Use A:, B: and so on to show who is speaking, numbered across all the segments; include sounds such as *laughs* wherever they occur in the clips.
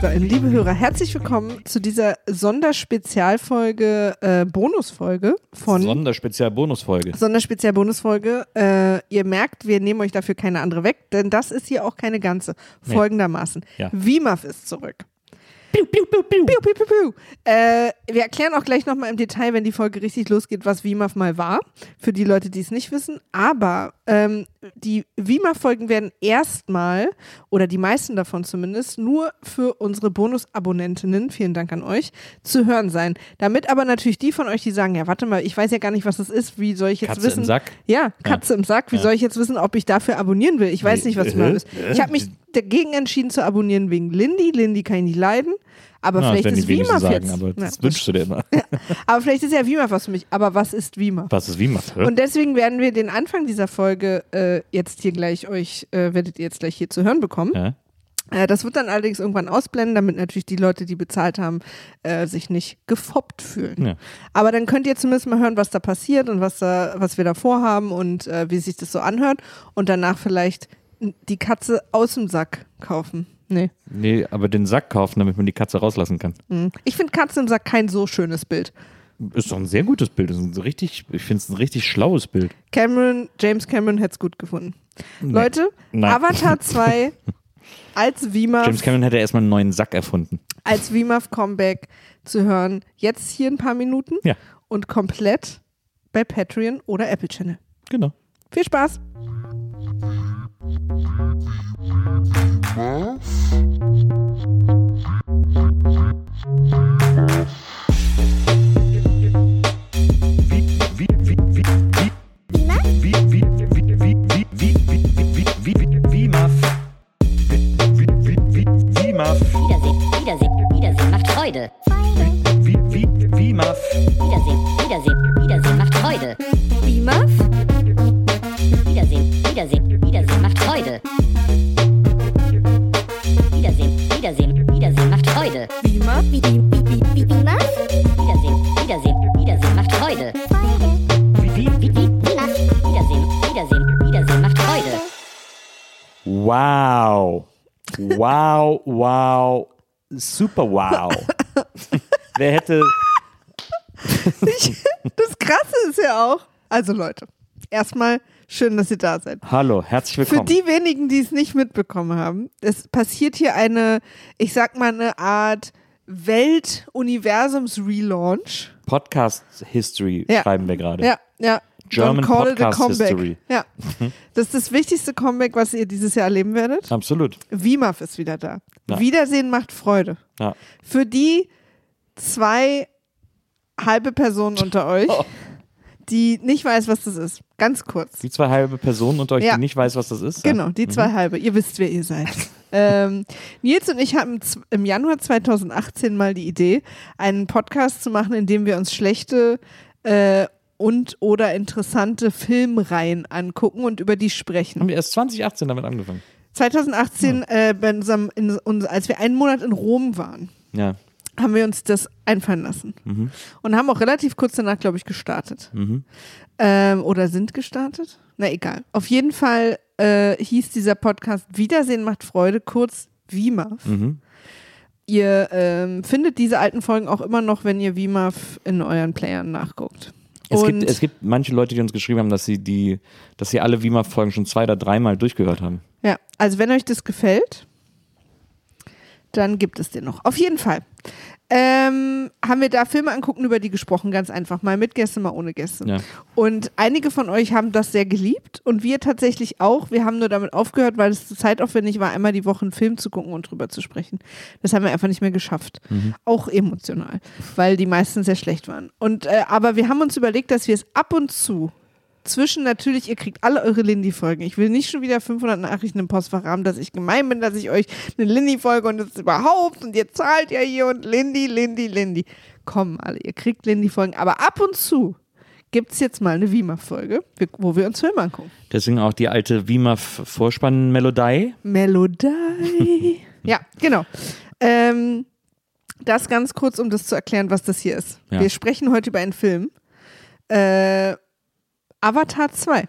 A: Hörerinnen, liebe Hörer, herzlich willkommen zu dieser Sonderspezialfolge, äh, Bonusfolge von
B: Sonderspezial-Bonusfolge.
A: Sonderspezial-Bonusfolge. Äh, ihr merkt, wir nehmen euch dafür keine andere weg, denn das ist hier auch keine ganze.
B: Nee.
A: Folgendermaßen.
B: Ja.
A: WIMAF ist zurück. Piu, piu, piu, piu. Piu, piu, piu, piu. Äh, wir erklären auch gleich nochmal im Detail, wenn die Folge richtig losgeht, was WIMAF mal war. Für die Leute, die es nicht wissen. Aber ähm, die WIMAF-Folgen werden erstmal, oder die meisten davon zumindest, nur für unsere Bonus-Abonnentinnen, vielen Dank an euch, zu hören sein. Damit aber natürlich die von euch, die sagen, ja, warte mal, ich weiß ja gar nicht, was das ist, wie soll ich jetzt
B: Katze
A: wissen?
B: im Sack?
A: Ja, Katze im Sack. Wie
B: Ja.
A: soll ich jetzt wissen, ob ich dafür abonnieren will? Ich weiß nicht, was du
B: äh, äh,
A: Ich habe mich dagegen entschieden zu abonnieren wegen Lindy. Lindy kann ich nicht leiden. Aber
B: Ja, das
A: vielleicht ist WIMAF
B: sagen,
A: jetzt.
B: aber
A: Ja,
B: das wünschst du dir immer. *laughs*
A: aber vielleicht ist ja WIMAF was für mich. Aber was ist WIMAF?
B: Was ist wie man?
A: Und deswegen werden wir den Anfang dieser Folge äh, jetzt hier gleich euch, äh, werdet ihr jetzt gleich hier zu hören bekommen.
B: Ja?
A: Äh, das wird dann allerdings irgendwann ausblenden, damit natürlich die Leute, die bezahlt haben, äh, sich nicht gefoppt fühlen.
B: Ja.
A: Aber dann könnt ihr zumindest mal hören, was da passiert und was, da, was wir da vorhaben und äh, wie sich das so anhört und danach vielleicht die Katze aus dem Sack kaufen. Nee.
B: Nee, aber den Sack kaufen, damit man die Katze rauslassen kann.
A: Mhm. Ich finde Katze im Sack kein so schönes Bild.
B: Ist doch ein sehr gutes Bild. Ist ein richtig, ich finde es ein richtig schlaues Bild.
A: Cameron, James Cameron hätte es gut gefunden.
B: Nee.
A: Leute,
B: Nein.
A: Avatar *laughs* 2 als WIMAF,
B: James Cameron hätte erstmal einen neuen Sack erfunden.
A: als WIMAF Comeback zu hören. Jetzt hier ein paar Minuten
B: Ja.
A: und komplett bei Patreon oder Apple Channel.
B: Genau.
A: Viel Spaß!
C: Wiedersehen, Wiedersehen, Wiedersehen macht Freude. Wiedersehen, Wiedersehen, Wiedersehen macht Freude.
B: Wow. Wow, wow. Super wow. *laughs* Wer hätte.
A: Das Krasse ist ja auch, also Leute, erstmal schön, dass ihr da seid.
B: Hallo, herzlich
A: Für
B: willkommen.
A: die wenigen, die es nicht mitbekommen haben, es passiert hier eine, ich sag mal, eine Art Welt-Universums-Relaunch.
B: Podcast History
A: Ja.
B: schreiben wir gerade.
A: Ja, ja.
B: German
A: call
B: Podcast
A: comeback.
B: History. Mhm.
A: Ja. Das ist das wichtigste Comeback, was ihr dieses Jahr erleben werdet.
B: Absolut.
A: WIMAF ist wieder da.
B: Ja.
A: Wiedersehen macht Freude.
B: Ja.
A: Für die zwei halbe Personen unter *laughs* euch,
B: Oh.
A: die nicht weiß, was das ist. Ganz kurz.
B: Die zwei halbe Personen unter euch,
A: Ja.
B: die nicht weiß, was das ist.
A: Genau, die
B: Mhm.
A: zwei halbe. Ihr wisst, wer ihr seid. *laughs* ähm, Nils und ich hatten z- im Januar 2018 mal die Idee, einen Podcast zu machen, in dem wir uns schlechte äh, und oder interessante Filmreihen angucken und über die sprechen.
B: Haben wir erst 2018 damit angefangen.
A: 2018, äh, bei unserem, in, uns, als wir einen Monat in Rom waren,
B: Ja.
A: haben wir uns das einfallen lassen.
B: Mhm.
A: Und haben auch relativ kurz danach, glaube ich, gestartet.
B: Mhm.
A: Ähm, oder sind gestartet? Na egal. Auf jeden Fall äh, hieß dieser Podcast Wiedersehen macht Freude, kurz WIMAF.
B: Mhm.
A: Ihr ähm, findet diese alten Folgen auch immer noch, wenn ihr WIMAF in euren Playern nachguckt.
B: Es gibt, es gibt manche Leute, die uns geschrieben haben, dass sie die, dass sie alle WIMAF-Folgen schon zwei oder dreimal durchgehört haben.
A: ja, also wenn euch das gefällt, dann gibt es den noch. Auf jeden Fall. Ähm, haben wir da Filme angucken, über die gesprochen, ganz einfach. Mal mit Gäste, mal ohne Gäste.
B: Ja.
A: Und einige von euch haben das sehr geliebt und wir tatsächlich auch. Wir haben nur damit aufgehört, weil es zu zeitaufwendig war, einmal die Woche einen Film zu gucken und drüber zu sprechen. Das haben wir einfach nicht mehr geschafft. Auch emotional, weil die meisten sehr schlecht waren. Und äh, aber wir haben uns überlegt, dass wir es ab und zu zwischen natürlich, ihr kriegt alle eure Lindy-Folgen. Ich will nicht schon wieder 500 Nachrichten im Postfach haben, dass ich gemein bin, dass ich euch eine Lindy-Folge und das überhaupt und ihr zahlt ja hier und Lindy, Lindy, Lindy. Kommen alle, ihr kriegt Lindy-Folgen. Aber ab und zu gibt es jetzt mal eine WIMAF-Folge, wo wir uns Filme angucken.
B: Deswegen auch die alte WIMAF-Vorspann-Melodie.
A: Melodie. *laughs* ja, genau. Ähm, das ganz kurz, um das zu erklären, was das hier ist.
B: Ja.
A: Wir sprechen heute über einen Film. Äh, Avatar 2.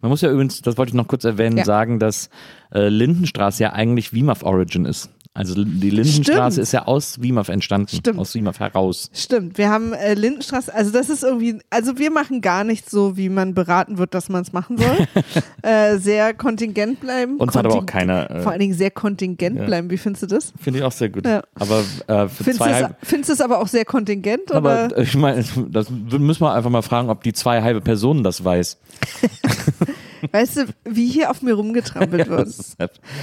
B: Man muss ja übrigens, das wollte ich noch kurz erwähnen,
A: Ja.
B: sagen, dass äh, Lindenstraße ja eigentlich WIMAF Origin ist. Also die Lindenstraße
A: Stimmt.
B: ist ja aus WIMAF entstanden,
A: Stimmt.
B: aus WIMAF heraus.
A: Stimmt, wir haben äh, Lindenstraße, also das ist irgendwie, also wir machen gar nicht so, wie man beraten wird, dass man es machen soll. *laughs* äh, sehr kontingent bleiben.
B: Uns hat aber auch
A: Konting-
B: keiner, äh,
A: Vor allen Dingen sehr kontingent
B: ja.
A: bleiben, wie findest du das?
B: Finde ich auch sehr gut.
A: Ja.
B: Aber äh, für
A: Findest du
B: zwei
A: es, findest du es aber auch sehr kontingent?
B: aber
A: oder?
B: ich meine, das müssen wir einfach mal fragen, ob die zwei halbe Personen das weiß. *laughs*
A: Weißt du, wie hier auf mir rumgetrampelt *laughs* wird?
B: Das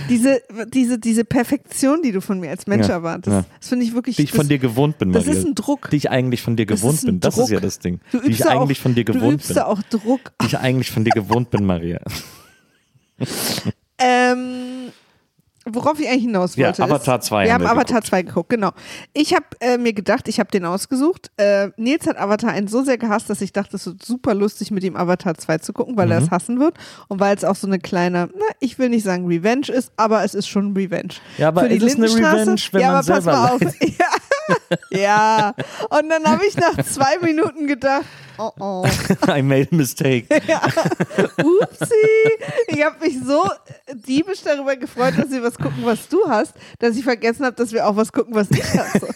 A: Diese, diese, diese Perfektion, die du von mir als Mensch
B: Ja,
A: erwartest,
B: ja.
A: das finde ich wirklich.
B: die ich von
A: das,
B: dir gewohnt bin,
A: das
B: Maria.
A: ist ein Druck.
B: Die ich eigentlich von dir
A: Das
B: gewohnt
A: ein
B: bin. Das ist ja
A: Druck.
B: das Ding.
A: Du
B: Die
A: übst
B: ich
A: da
B: eigentlich
A: auch,
B: von dir
A: Du
B: gewohnt
A: übst
B: bin.
A: auch Druck.
B: Die ich eigentlich von dir gewohnt bin, Maria. *laughs*
A: Ähm, worauf ich eigentlich hinaus
B: Ja,
A: wollte.
B: Avatar
A: ist,
B: 2
A: Wir
B: haben
A: haben
B: wir
A: Avatar 2 geguckt, genau. Ich habe äh, mir gedacht, ich habe den ausgesucht. Äh, Nils hat Avatar 1 so sehr gehasst, dass ich dachte, es wird super lustig, mit ihm Avatar 2 zu gucken, weil er
B: Mhm.
A: es hassen wird. Und weil es auch so eine kleine, na, ich will nicht sagen Revenge ist, aber es ist schon Revenge.
B: Ja, aber
A: Für die
B: ist es eine Revenge, wenn
A: ja,
B: man
A: aber pass
B: selber
A: mal auf. *laughs* Ja. *laughs* ja. Und dann habe ich nach zwei Minuten gedacht, oh oh. *laughs*
B: I made a mistake. *laughs*
A: Upsi! Ich habe mich so diebisch darüber gefreut, dass wir was gucken, was du hast, dass ich vergessen habe, dass wir auch was gucken, was ich hasse.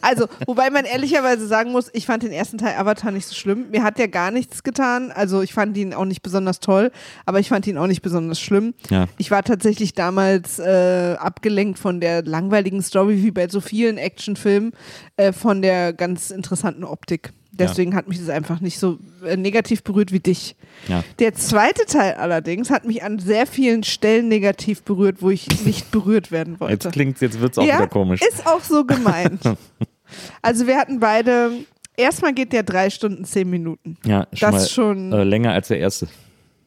A: Also, wobei man ehrlicherweise sagen muss, ich fand den ersten Teil Avatar nicht so schlimm. Mir hat der gar nichts getan. Also, ich fand ihn auch nicht besonders toll, aber ich fand ihn auch nicht besonders schlimm.
B: Ja.
A: Ich war tatsächlich damals äh, abgelenkt von der langweiligen Story, wie bei so vielen Actionfilmen, äh, von der ganz interessanten Optik. Deswegen hat mich das einfach nicht so äh, negativ berührt wie dich.
B: Ja.
A: Der zweite Teil allerdings hat mich an sehr vielen Stellen negativ berührt, wo ich nicht berührt werden wollte.
B: Jetzt klingt jetzt wird's auch
A: ja,
B: wieder komisch.
A: ist auch so gemeint. *laughs* also wir hatten beide, erstmal geht der drei Stunden, zehn Minuten.
B: Ja, schon
A: Das
B: mal
A: ist schon,
B: äh, länger als der erste.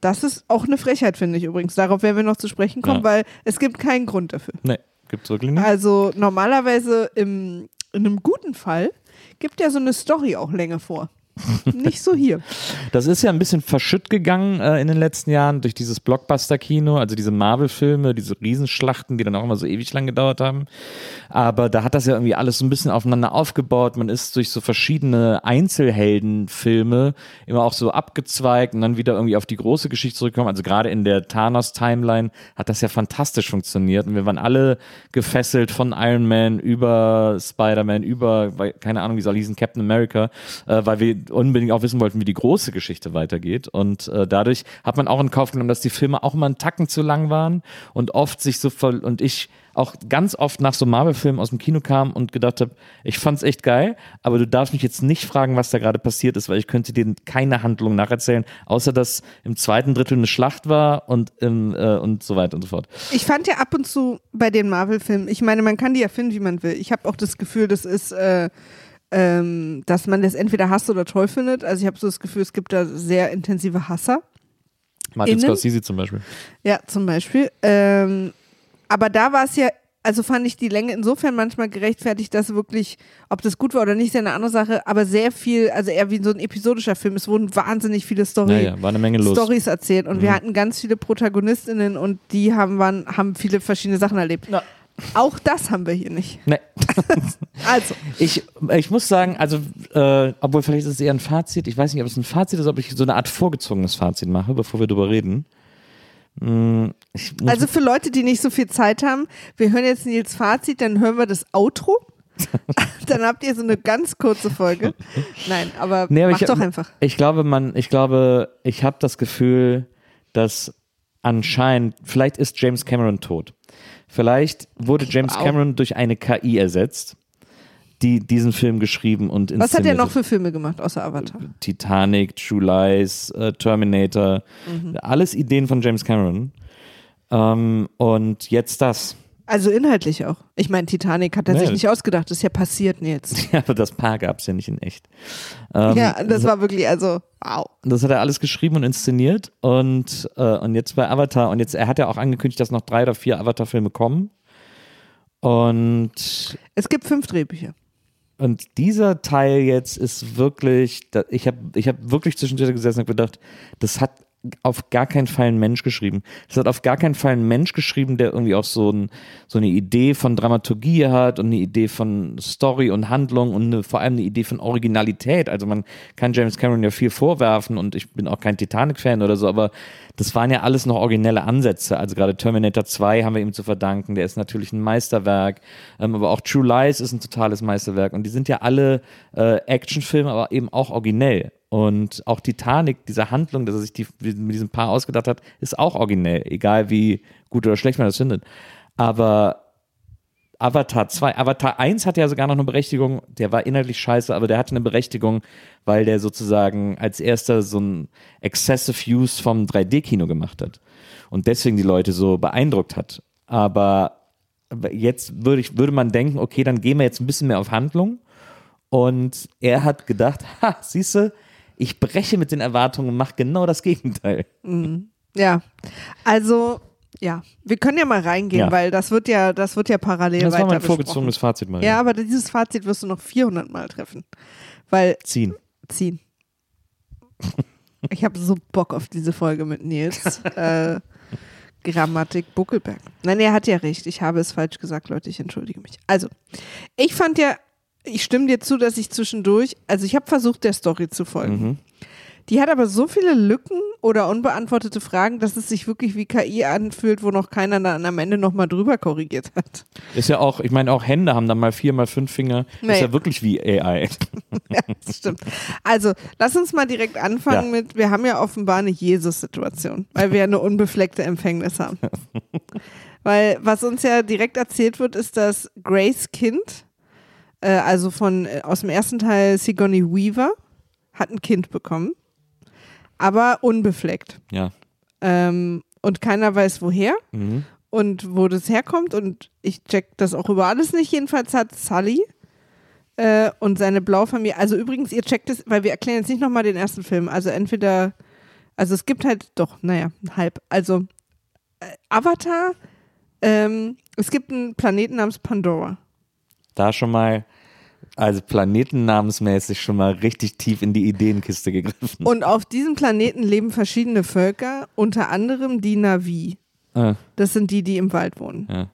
A: das ist auch eine Frechheit, finde ich übrigens. Darauf werden wir noch zu sprechen kommen,
B: Ja.
A: weil es gibt keinen Grund dafür.
B: Nee, gibt's wirklich nicht.
A: Also normalerweise im, in einem guten Fall gibt ja so eine Story auch Länge vor. *laughs* Nicht so hier.
B: Das ist ja ein bisschen verschütt gegangen äh, in den letzten Jahren durch dieses Blockbuster-Kino, also diese Marvel-Filme, diese Riesenschlachten, die dann auch immer so ewig lang gedauert haben. Aber da hat das ja irgendwie alles so ein bisschen aufeinander aufgebaut. Man ist durch so verschiedene Einzelheldenfilme immer auch so abgezweigt und dann wieder irgendwie auf die große Geschichte zurückgekommen. Also gerade in der Thanos-Timeline hat das ja fantastisch funktioniert und wir waren alle gefesselt von Iron Man über Spider-Man, über, keine Ahnung, wie soll hießen, Captain America, äh, weil wir unbedingt auch wissen wollten, wie die große Geschichte weitergeht. Und äh, dadurch hat man auch in Kauf genommen, dass die Filme auch immer einen Tacken zu lang waren und oft sich so voll und ich auch ganz oft nach so Marvel-Filmen aus dem Kino kam und gedacht habe, ich fand's echt geil, aber du darfst mich jetzt nicht fragen, was da gerade passiert ist, weil ich könnte dir keine Handlung nacherzählen, außer dass im zweiten Drittel eine Schlacht war und im, äh, und so weiter und so fort.
A: Ich fand ja ab und zu bei den Marvel-Filmen, ich meine, man kann die ja finden, wie man will. Ich habe auch das Gefühl, das ist, äh, ähm, dass man das entweder hasst oder toll findet. Also ich habe so das Gefühl, es gibt da sehr intensive Hasser.
B: Martin
A: Innen?
B: Scorsese zum Beispiel.
A: Ja, zum Beispiel. Ähm, aber da war es ja, also fand ich die Länge insofern manchmal gerechtfertigt, dass wirklich, ob das gut war oder nicht, ist ja eine andere Sache, aber sehr viel, also eher wie so ein episodischer Film. Es wurden wahnsinnig viele Story,
B: Naja, war eine Menge los.
A: Stories erzählt und
B: Mhm.
A: wir hatten ganz viele Protagonistinnen und die haben, waren, haben viele verschiedene Sachen erlebt. Auch das haben wir hier nicht.
B: Nee. *laughs*
A: Also,
B: Ich, ich muss sagen, also, äh, obwohl vielleicht ist es eher ein Fazit, ich weiß nicht, ob es ein Fazit ist, ob ich so eine Art vorgezogenes Fazit mache, bevor wir drüber reden. Hm,
A: also für Leute, die nicht so viel Zeit haben, wir hören jetzt Nils Fazit, dann hören wir das Outro. *laughs* dann habt ihr so eine ganz kurze Folge. Nein, aber
B: Nee, aber
A: mach
B: ich-
A: doch einfach.
B: Ich glaube, man, ich glaube, ich habe das Gefühl, dass anscheinend, vielleicht ist James Cameron tot. Vielleicht wurde James. Cameron durch eine KI ersetzt, die diesen Film geschrieben und inszeniert
A: Was hat er noch für Filme gemacht, außer Avatar?
B: Titanic, True Lies, äh, Terminator,
A: Mhm.
B: alles Ideen von James Cameron. Ähm, und jetzt das.
A: Also inhaltlich auch. Ich meine, Titanic hat er
B: Nee.
A: sich nicht ausgedacht, das ist ja passiert jetzt. *laughs*
B: Ja, aber das Paar gab es ja nicht in echt. Ähm,
A: ja, das war wirklich, also, wow.
B: Das hat er alles geschrieben und inszeniert und, äh, und jetzt bei Avatar und jetzt, er hat ja auch angekündigt, dass noch drei oder vier Avatar-Filme kommen. Und
A: Es gibt fünf Drehbücher.
B: und dieser Teil jetzt ist wirklich, ich habe ich hab wirklich zwischendurch gesessen und gedacht, das hat auf gar keinen Fall ein Mensch geschrieben. Das hat auf gar keinen Fall ein Mensch geschrieben, der irgendwie auch so, ein, so eine Idee von Dramaturgie hat und eine Idee von Story und Handlung und eine, vor allem eine Idee von Originalität. Also man kann James Cameron ja viel vorwerfen und ich bin auch kein Titanic-Fan oder so, aber das waren ja alles noch originelle Ansätze. Also gerade Terminator 2 haben wir ihm zu verdanken, der ist natürlich ein Meisterwerk, ähm, aber auch True Lies ist ein totales Meisterwerk und die sind ja alle äh, Actionfilme, aber eben auch originell. Und auch Titanic, diese Handlung, dass er sich die, mit diesem Paar ausgedacht hat, ist auch originell, egal wie gut oder schlecht man das findet. Aber Avatar 2, Avatar 1 hatte ja sogar noch eine Berechtigung, der war inhaltlich scheiße, aber der hatte eine Berechtigung, weil der sozusagen als erster so ein Excessive Use vom 3D-Kino gemacht hat und deswegen die Leute so beeindruckt hat. Aber jetzt würde, ich, würde man denken, okay, dann gehen wir jetzt ein bisschen mehr auf Handlung. Und er hat gedacht, *laughs* ha, siehst du, ich breche mit den Erwartungen und mache genau das Gegenteil.
A: Ja, also ja, wir können ja mal reingehen,
B: Ja.
A: weil das wird ja, das wird ja parallel
B: Das war
A: weiter
B: mein vorgezogenes. Fazit mal.
A: Ja, aber dieses Fazit wirst du noch 400 Mal treffen, weil
B: Ziehen.
A: ziehen. Ich habe so Bock auf diese Folge mit Nils. *laughs* äh, Grammatik Buckelberg. Nein, er hat ja recht. Ich habe es falsch gesagt, Leute. Ich entschuldige mich. Also, ich fand ja, ich stimme dir zu, dass ich zwischendurch, also ich habe versucht, der Story zu folgen. Die hat aber so viele Lücken oder unbeantwortete Fragen, dass es sich wirklich wie KI anfühlt, wo noch keiner dann am Ende nochmal drüber korrigiert hat.
B: Ist ja auch, ich meine, auch Hände haben dann mal vier, mal fünf Finger.
A: Nee.
B: Ist ja wirklich wie AI. *laughs*
A: Ja, das stimmt. Also, lass uns mal direkt anfangen
B: Ja.
A: mit, wir haben ja offenbar eine Jesus-Situation, weil wir ja eine unbefleckte Empfängnis haben. *laughs* weil was uns ja direkt erzählt wird, ist, dass Grace Kind, äh, also von äh, aus dem ersten Teil Sigourney Weaver, hat ein Kind bekommen, aber unbefleckt.
B: Ja.
A: Ähm, und keiner weiß woher
B: Mhm.
A: und wo das herkommt und ich check das auch über alles nicht. Jedenfalls hat Sully äh, und seine Blaufamilie, also übrigens, ihr checkt es, weil wir erklären jetzt nicht nochmal den ersten Film. Also entweder, also es gibt halt doch, naja, halb. Also äh, Avatar, ähm, es gibt einen Planeten namens Pandora.
B: Da schon mal, also planetennamensmäßig schon mal richtig tief in die Ideenkiste gegriffen.
A: Und auf diesem Planeten leben verschiedene Völker, unter anderem die Navi.
B: Äh,
A: Das sind die, die im Wald wohnen.
B: ja.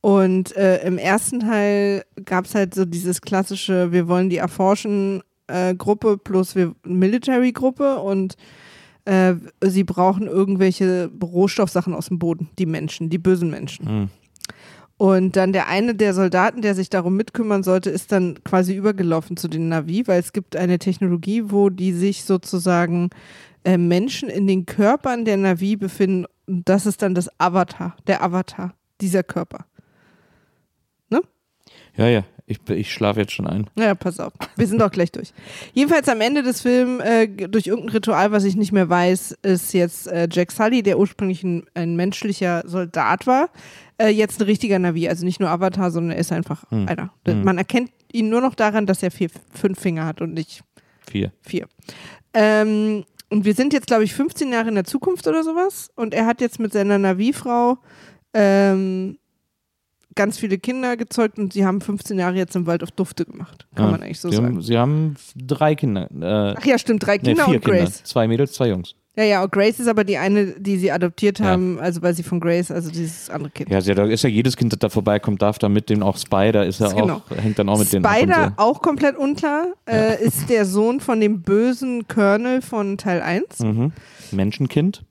A: Und äh, im ersten Teil gab es halt so dieses klassische, wir wollen die erforschen äh, Gruppe plus wir Military Gruppe und äh, sie brauchen irgendwelche Rohstoffsachen aus dem Boden, die Menschen, die bösen Menschen.
B: Mhm.
A: Und dann der eine der Soldaten, der sich darum mitkümmern sollte, ist dann quasi übergelaufen zu den Navi, weil es gibt eine Technologie, wo die sich sozusagen äh, Menschen in den Körpern der Navi befinden. Und das ist dann das Avatar, der Avatar, dieser Körper.
B: ja, ja, ich, ich schlafe jetzt schon ein.
A: Ja, pass auf. Wir sind doch gleich durch. Jedenfalls am Ende des Films, äh, durch irgendein Ritual, was ich nicht mehr weiß, ist jetzt äh, Jack Sully, der ursprünglich ein, ein menschlicher Soldat war, äh, jetzt ein richtiger Navi. Also nicht nur Avatar, sondern er ist einfach einer. Man erkennt ihn nur noch daran, dass er vier, fünf Finger hat und nicht
B: Vier.
A: vier. Ähm, und wir sind jetzt, glaube ich, 15 Jahre in der Zukunft oder sowas. Und er hat jetzt mit seiner Navi-Frau ähm, ganz viele Kinder gezeugt und sie haben 15 Jahre jetzt im Wald auf Dufte gemacht. Kann
B: Ja.
A: man eigentlich so
B: sie
A: sagen.
B: Haben, sie haben drei Kinder. Äh,
A: Ach ja, stimmt, drei
B: nee,
A: Kinder
B: vier
A: und
B: Kinder.
A: Grace.
B: Zwei Mädels, zwei Jungs.
A: Ja, ja, und Grace ist aber die eine, die sie adoptiert
B: Ja.
A: haben, also weil sie von Grace, also dieses andere Kind.
B: Ja, sie, da ist ja jedes Kind, das da vorbeikommt, darf da mit dem auch Spider, ist ja
A: Genau.
B: auch, hängt dann auch mit denen ab und
A: Spider, auch komplett unklar, äh, ist der Sohn von dem bösen Colonel von Teil 1.
B: so. Mhm. Menschenkind.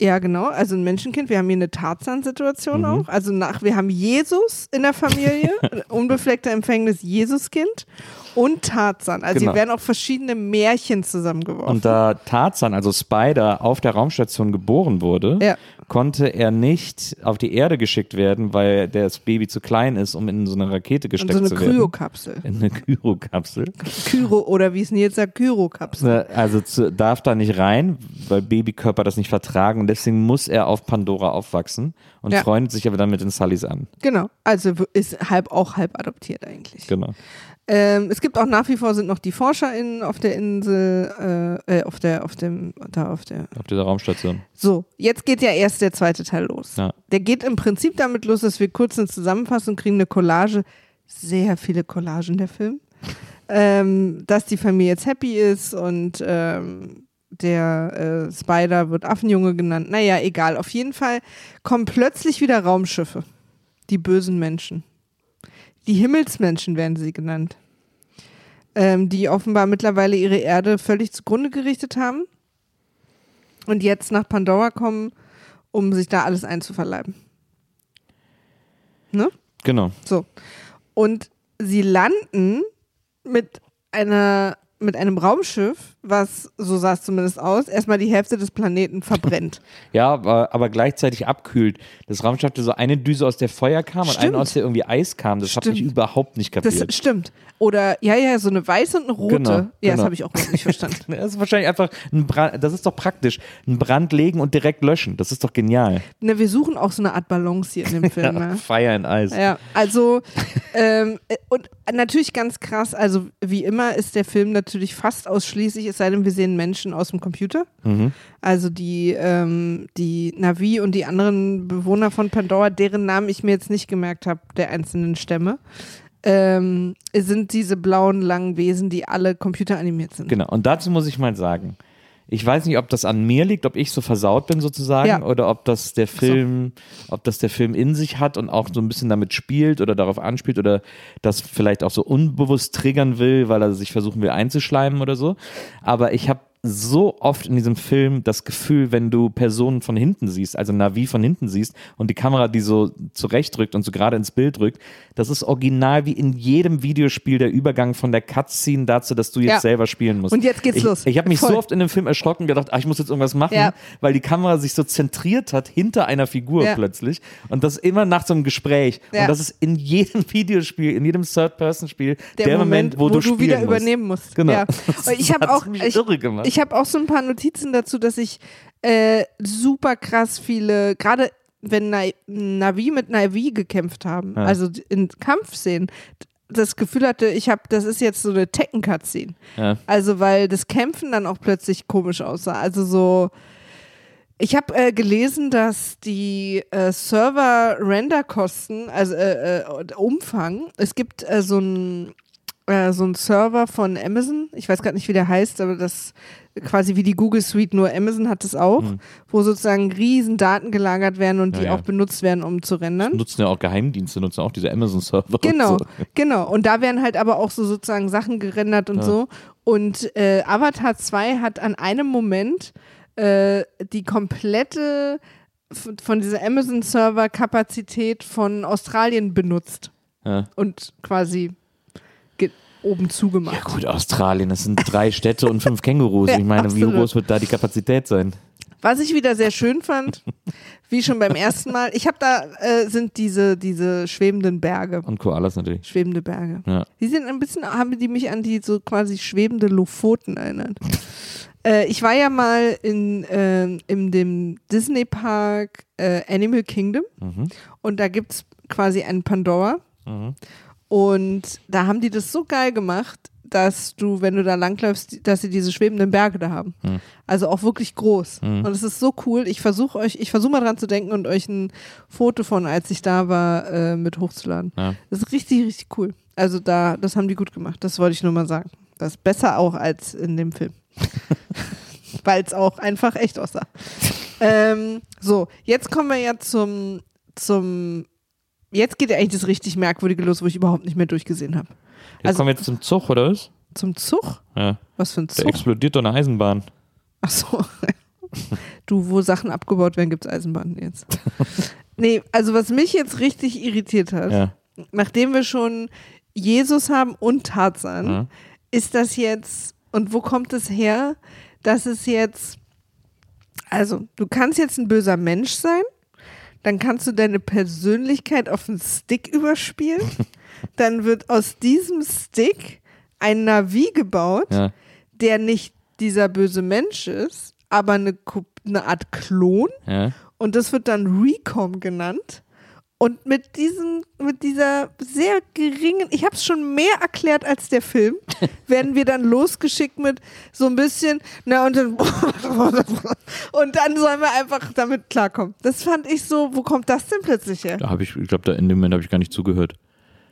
A: Ja, genau. Also ein Menschenkind. Wir haben hier eine Tarzan-Situation
B: Mhm.
A: auch. Also nach, wir haben Jesus in der Familie, *laughs* unbefleckter Empfängnis Jesuskind und Tarzan. Also
B: Genau.
A: hier werden auch verschiedene Märchen zusammengeworfen.
B: Und da Tarzan, also Spider, auf der Raumstation geboren wurde,
A: Ja.
B: konnte er nicht auf die Erde geschickt werden, weil das Baby zu klein ist, um in so eine Rakete gesteckt
A: so eine
B: zu werden.
A: Kryokapsel.
B: In eine Kyrokapsel.
A: Kyro oder wie es Nils sagt, Kyrokapsel.
B: Also zu, darf da nicht rein, weil Babykörper das nicht vertragen und deswegen muss er auf Pandora aufwachsen und
A: Ja.
B: freundet sich aber dann mit den Sullys an.
A: Genau. Also ist halb auch halb adoptiert eigentlich.
B: Genau.
A: Ähm, es gibt auch nach wie vor sind noch die ForscherInnen auf der Insel, äh, äh, auf der, auf dem, da auf der
B: Auf dieser Raumstation.
A: So, jetzt geht ja erst der zweite Teil los.
B: Ja.
A: Der geht im Prinzip damit los, dass wir kurz eine Zusammenfassung kriegen, eine Collage. Sehr viele Collagen der Film. *laughs* ähm, dass die Familie jetzt happy ist und ähm, der äh, Spider wird Affenjunge genannt. Naja, egal. Auf jeden Fall kommen plötzlich wieder Raumschiffe. Die bösen Menschen. Die Himmelsmenschen werden sie genannt. Ähm, die offenbar mittlerweile ihre Erde völlig zugrunde gerichtet haben und jetzt nach Pandora kommen, um sich da alles einzuverleiben. Ne?
B: Genau.
A: So. Und sie landen mit einer mit einem Raumschiff, was, so sah es zumindest aus, erstmal die Hälfte des Planeten verbrennt. *laughs*
B: Ja, aber, aber gleichzeitig abkühlt. Das Raumschiff hatte so eine Düse, aus der Feuer kam und
A: Stimmt.
B: eine, aus der irgendwie Eis kam. Das habe ich überhaupt nicht
A: Das
B: kapiert.
A: stimmt. Oder, ja, ja, so eine weiße und eine rote.
B: Genau,
A: ja, das
B: genau.
A: habe ich auch nicht verstanden. *laughs*
B: Das ist wahrscheinlich einfach ein Brand, das ist doch praktisch. Ein Brand legen und direkt löschen. Das ist doch genial.
A: ne, wir suchen auch so eine Art Balance hier in dem *laughs* Film. ja.
B: Fire in Eis.
A: Ja, also ähm, äh, und natürlich ganz krass, also wie immer ist der Film natürlich fast ausschließlich, es sei denn, wir sehen Menschen aus dem Computer.
B: Mhm.
A: Also die, ähm, die Navi und die anderen Bewohner von Pandora, deren Namen ich mir jetzt nicht gemerkt habe, der einzelnen Stämme, ähm, sind diese blauen langen Wesen, die alle computeranimiert sind.
B: Genau. Und dazu muss ich mal sagen, ich weiß nicht, ob das an mir liegt, ob ich so versaut bin sozusagen,
A: Ja.
B: oder ob das der Film, ob das der Film in sich hat und auch so ein bisschen damit spielt oder darauf anspielt oder das vielleicht auch so unbewusst triggern will, weil er sich versuchen will einzuschleimen oder so. Aber ich habe so oft in diesem Film das Gefühl, wenn du Personen von hinten siehst, also Navi von hinten siehst und die Kamera die so zurechtdrückt und so gerade ins Bild drückt, das ist original wie in jedem Videospiel der Übergang von der Cutscene dazu, dass du jetzt
A: Ja.
B: selber spielen musst.
A: Und jetzt geht's
B: ich,
A: los.
B: Ich habe mich
A: Voll.
B: so oft in dem Film erschrocken gedacht, ach, ich muss jetzt irgendwas machen,
A: Ja.
B: weil die Kamera sich so zentriert hat hinter einer Figur
A: Ja.
B: plötzlich und das immer nach so einem Gespräch. Und das ist in jedem *laughs* Videospiel, in jedem Third-Person-Spiel der, Moment, wo, du, spielen
A: wieder
B: musst.
A: übernehmen musst.
B: Genau. *laughs*
A: Ich habe auch,
B: mich
A: ich,
B: irre gemacht.
A: ich habe auch so ein paar Notizen dazu, dass ich äh, super krass viele, gerade wenn Na Navi mit Navi gekämpft haben,
B: Ja.
A: also in Kampfszenen, das Gefühl hatte, ich habe, das ist jetzt so eine Tekken-Cutscene.
B: Ja.
A: Also weil das Kämpfen dann auch plötzlich komisch aussah. Also so. Ich habe äh, gelesen, dass die äh, Server-Render-Kosten, also äh, äh, Umfang, es gibt äh, so einen äh, so einen Server von Amazon, ich weiß gerade nicht, wie der heißt, aber das quasi wie die Google Suite, nur Amazon hat es auch, wo sozusagen riesen Daten gelagert werden und die
B: Ja, ja.
A: auch benutzt werden, um zu rendern.
B: nutzen ja auch Geheimdienste, nutzen auch diese Amazon-Server.
A: Genau,
B: Und so.
A: genau. Und da werden halt aber auch so sozusagen Sachen gerendert und
B: Ja.
A: so. Und äh, Avatar 2 hat an einem Moment äh, die komplette von dieser Amazon-Server-Kapazität von Australien benutzt
B: Ja.
A: und quasi oben zugemacht.
B: Ja gut, Australien, das sind drei Städte und fünf Kängurus. *laughs* Ich meine, wie groß wird da die Kapazität sein?
A: Was ich wieder sehr schön fand, *laughs* wie schon beim ersten Mal, ich habe da äh, sind diese, diese schwebenden Berge.
B: Und Koalas natürlich.
A: Schwebende Berge.
B: Ja.
A: Die sind ein bisschen, haben die mich an die so quasi schwebende Lofoten erinnert. *laughs* äh, ich war ja mal in, ähm, in dem Disney-Park äh, Animal Kingdom
B: Mhm.
A: und da gibt es quasi einen Pandora.
B: Mhm.
A: Und da haben die das so geil gemacht, dass du, wenn du da langläufst, dass sie diese schwebenden Berge da haben.
B: Mhm.
A: Also auch wirklich groß.
B: Mhm.
A: Und es ist so cool. Ich versuche euch, ich versuche mal dran zu denken und euch ein Foto von, als ich da war, äh, mit hochzuladen.
B: Ja.
A: Das ist richtig, richtig cool. Also da, das haben die gut gemacht. Das wollte ich nur mal sagen. Das ist besser auch als in dem Film. *laughs* Weil es auch einfach echt aussah. ähm, so, jetzt kommen wir ja zum, zum, jetzt geht ja eigentlich das richtig Merkwürdige los, wo ich überhaupt nicht mehr durchgesehen habe.
B: Jetzt
A: Also-
B: kommen wir jetzt zum Zug, oder was?
A: Zum Zug?
B: Ja.
A: Was für ein Zug?
B: explodiert doch eine Eisenbahn.
A: Ach so. *laughs* Du, wo Sachen abgebaut werden, gibt es Eisenbahnen jetzt. *laughs* Nee, also was mich jetzt richtig irritiert hat,
B: Ja.
A: nachdem wir schon Jesus haben und Tarzan,
B: Ja.
A: ist das jetzt, und wo kommt es her, dass es jetzt, also du kannst jetzt ein böser Mensch sein, dann kannst du deine Persönlichkeit auf einen Stick überspielen, *laughs* dann wird aus diesem Stick ein Navi gebaut,
B: Ja.
A: der nicht dieser böse Mensch ist, aber eine, eine Art Klon
B: Ja.
A: und das wird dann Recom genannt. Und mit diesem, mit dieser sehr geringen, ich habe es schon mehr erklärt als der Film, *laughs* werden wir dann losgeschickt mit so ein bisschen, na und dann *laughs* und dann sollen wir einfach damit klarkommen. Das fand ich so, wo kommt das denn plötzlich her?
B: Da habe ich, ich glaube, da in dem Moment habe ich gar nicht zugehört.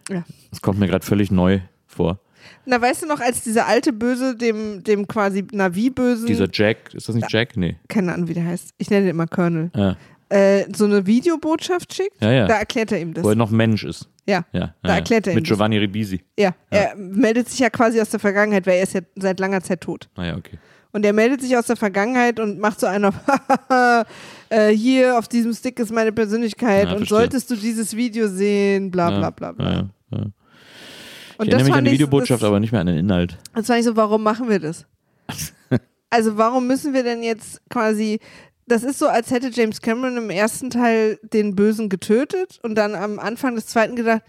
A: Ja.
B: Das kommt mir gerade völlig neu vor.
A: Na, weißt du noch, als dieser alte Böse dem, dem quasi Navi-Bösen,
B: Dieser Jack, ist das nicht Jack? Nee.
A: keine Ahnung, wie der heißt, ich nenne ihn immer Colonel,
B: Ja,
A: äh, so eine Videobotschaft schickt,
B: Ja, ja.
A: da erklärt er ihm das.
B: wo er noch Mensch ist.
A: Ja,
B: Ja,
A: da
B: ja,
A: erklärt er ihm
B: Mit
A: das.
B: Giovanni Ribisi.
A: Ja, er meldet sich ja quasi aus der Vergangenheit, weil er ist ja seit langer Zeit tot.
B: Naja, okay.
A: Und er meldet sich aus der Vergangenheit und macht so einen auf, *laughs* äh, hier auf diesem Stick ist meine Persönlichkeit
B: Ja,
A: und
B: verstehe.
A: solltest du dieses Video sehen, bla bla bla bla.
B: Ja, ja, ja.
A: Und
B: Ich erinnere mich an die Videobotschaft,
A: das,
B: aber nicht mehr an den Inhalt.
A: das fand ich so, warum machen wir das? *laughs* also warum müssen wir denn jetzt quasi, das ist so, als hätte James Cameron im ersten Teil den Bösen getötet und dann am Anfang des zweiten gedacht,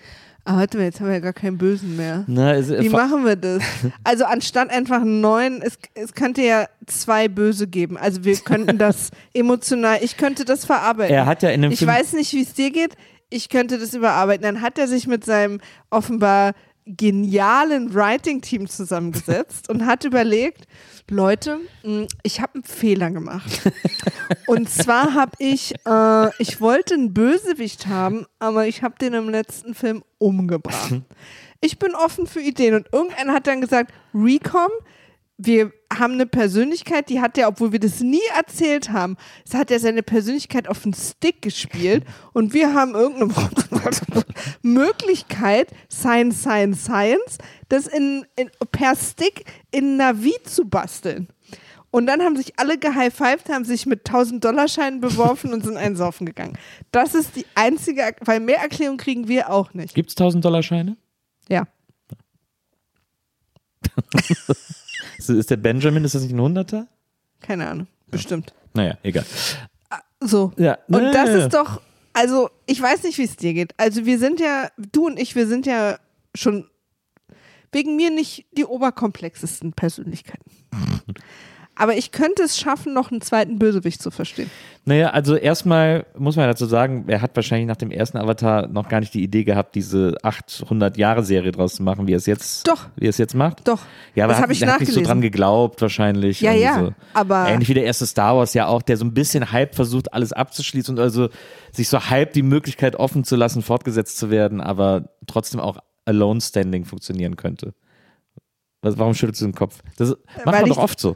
A: ah, warte mal, jetzt haben wir ja gar keinen Bösen mehr.
B: Na, es,
A: Wie machen wir das? *laughs* Also anstatt einfach einen neuen, es, es könnte ja zwei Böse geben. Also wir könnten das *laughs* emotional, ich könnte das verarbeiten.
B: er hat ja in dem
A: ich
B: Film.
A: weiß nicht, wie es dir geht. Ich könnte das überarbeiten. Dann hat er sich mit seinem offenbar genialen Writing-Team zusammengesetzt und hat überlegt, Leute, mh, ich habe einen Fehler gemacht. Und zwar habe ich, äh, ich wollte einen Bösewicht haben, aber ich habe den im letzten Film umgebracht. Ich bin offen für Ideen und irgendeiner hat dann gesagt, Recom, wir haben eine Persönlichkeit, die hat er, obwohl wir das nie erzählt haben, hat er seine Persönlichkeit auf den Stick gespielt *laughs* und wir haben irgendeine *laughs* Möglichkeit, Science, Science, Science, das in, in, per Stick in Navi zu basteln. Und dann haben sich alle gehighfived, haben sich mit 1000-Dollar-Scheinen beworfen und sind einsaufen gegangen. Das ist die einzige, weil mehr Erklärung kriegen wir auch nicht.
B: Gibt es 1000-Dollar-Scheine?
A: Ja. *laughs*
B: Ist, der Benjamin, ist das nicht ein Hunderter?
A: Keine Ahnung. Bestimmt.
B: Naja, egal.
A: So.
B: Ja.
A: Und das ist doch, also ich weiß nicht, wie es dir geht. Also wir sind ja, du und ich, wir sind ja schon wegen mir nicht die oberkomplexesten Persönlichkeiten. *laughs* Aber ich könnte es schaffen, noch einen zweiten Bösewicht zu verstehen.
B: Naja, also erstmal muss man dazu sagen, er hat wahrscheinlich nach dem ersten Avatar noch gar nicht die Idee gehabt, diese 800-Jahre-Serie draus zu machen, wie er es jetzt,
A: Doch.
B: wie er es jetzt macht.
A: Doch.
B: Ja, aber
A: das
B: hat,
A: habe ich
B: er hat nicht so dran geglaubt, wahrscheinlich.
A: Ja, ja,
B: So.
A: aber-
B: Ähnlich wie der erste Star Wars ja auch, der so ein bisschen halb versucht, alles abzuschließen und also sich so halb die Möglichkeit offen zu lassen, fortgesetzt zu werden, aber trotzdem auch alone standing funktionieren könnte. Was, warum schüttelst du den Kopf? Das macht
A: Weil
B: man doch oft so.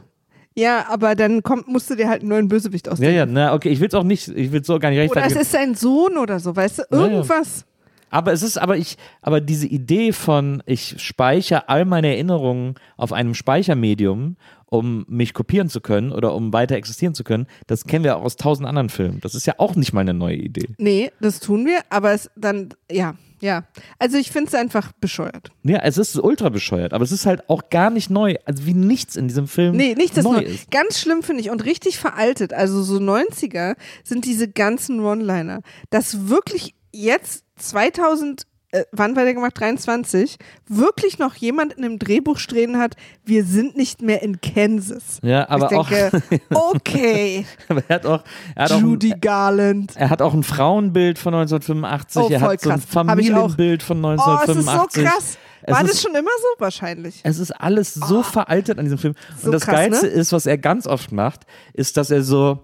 A: Ja, aber dann kommt, musst du dir halt einen neuen Bösewicht
B: Ja,
A: ausdenken.
B: ja, na, okay, ich will es auch nicht, ich will es so gar nicht
A: Oder es
B: rechtfertigen.
A: ist sein Sohn oder so, weißt du?
B: Ja, ja.
A: Irgendwas.
B: Aber es ist, aber ich, aber diese Idee von, ich speichere all meine Erinnerungen auf einem Speichermedium, um mich kopieren zu können oder um weiter existieren zu können, das kennen wir auch aus tausend anderen Filmen. Das ist ja auch nicht mal eine neue Idee.
A: Nee, das tun wir, aber es dann, ja, ja. Also ich finde es einfach bescheuert.
B: Ja, es ist ultra bescheuert, aber es ist halt auch gar nicht neu. Also wie nichts in diesem Film
A: Nee, nichts ist
B: neu
A: neu.
B: ist.
A: Ganz schlimm finde ich und richtig veraltet. Also so 90er sind diese ganzen One-Liner. Dass wirklich jetzt 2000, äh, wann war der gemacht? 23, wirklich noch jemand in einem Drehbuch stehen hat, wir sind nicht mehr in Kansas.
B: Ja, aber
A: ich
B: auch,
A: denke, okay, *laughs*
B: aber er hat auch, er hat auch,
A: Judy
B: ein,
A: Garland.
B: er hat auch ein Frauenbild von 1985,
A: Oh,
B: er hat so ein
A: auch.
B: Familienbild von
A: Oh, es ist so
B: 1985.
A: krass.
B: Es
A: War
B: ist-
A: das schon immer so? Wahrscheinlich.
B: Es ist alles so veraltet an diesem Film.
A: So
B: und das
A: krass,
B: Geilste
A: ne?
B: ist, was er ganz oft macht, ist, dass er so,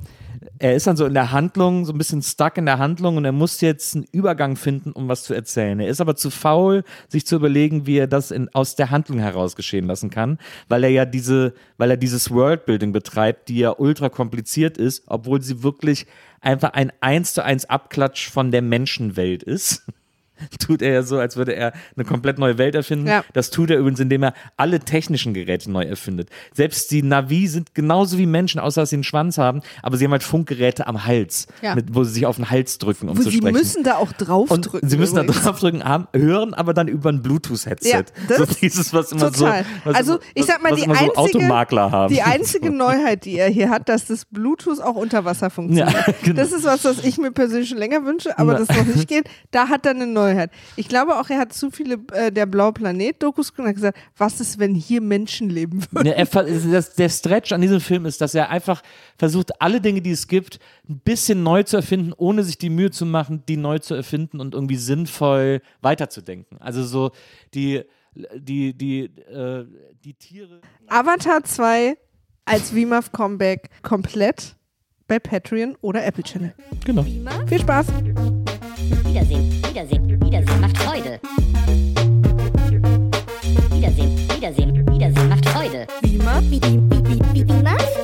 B: er ist dann so in der Handlung, so ein bisschen stuck in der Handlung und er muss jetzt einen Übergang finden, um was zu erzählen. Er ist aber zu faul, sich zu überlegen, wie er das in, aus der Handlung heraus geschehen lassen kann, weil er ja diese, weil er dieses Worldbuilding betreibt, die ja ultra kompliziert ist, obwohl sie wirklich einfach ein eins zu eins Abklatsch von der Menschenwelt ist. *laughs* *laughs* Tut er ja so, als würde er eine komplett neue Welt erfinden.
A: Ja.
B: Das tut er übrigens, indem er alle technischen Geräte neu erfindet. Selbst die Navi sind genauso wie Menschen, außer dass sie einen Schwanz haben, aber sie haben halt Funkgeräte am Hals,
A: Ja.
B: mit, wo sie sich auf den Hals drücken, um
A: Wo
B: zu
A: sie
B: sprechen.
A: müssen da auch
B: und
A: draufdrücken.
B: sie müssen
A: übrigens.
B: da draufdrücken, haben, hören aber dann über ein Bluetooth-Headset.
A: Ja, das *laughs*
B: so dieses, was immer
A: Total.
B: so, was,
A: also ich sag mal, die
B: so
A: einzige,
B: Automakler haben.
A: die einzige *laughs* Neuheit, die er hier hat, dass das Bluetooth auch unter Wasser funktioniert.
B: Ja, genau.
A: Das ist was, was ich mir persönlich schon länger wünsche, aber das noch nicht geht. Da hat er eine Neuheit. Ich glaube auch, er hat zu viele äh, der Blaue Planet-Dokus und hat gesagt, was ist, wenn hier Menschen leben würden?
B: Ja, er, ver- das, der Stretch an diesem Film ist, dass er einfach versucht, alle Dinge, die es gibt, ein bisschen neu zu erfinden, ohne sich die Mühe zu machen, die neu zu erfinden und irgendwie sinnvoll weiterzudenken. Also so die, die, die, äh, die Tiere.
A: Avatar 2 als VMAF Comeback komplett bei Patreon oder Apple Channel.
B: Genau.
A: Viel Spaß!
C: Wiedersehen, Wiedersehen, Wiedersehen macht Freude. Wiedersehen, Wiedersehen, Wiedersehen macht Freude.
A: Wie macht, wie, wie, wie, wie, wie macht?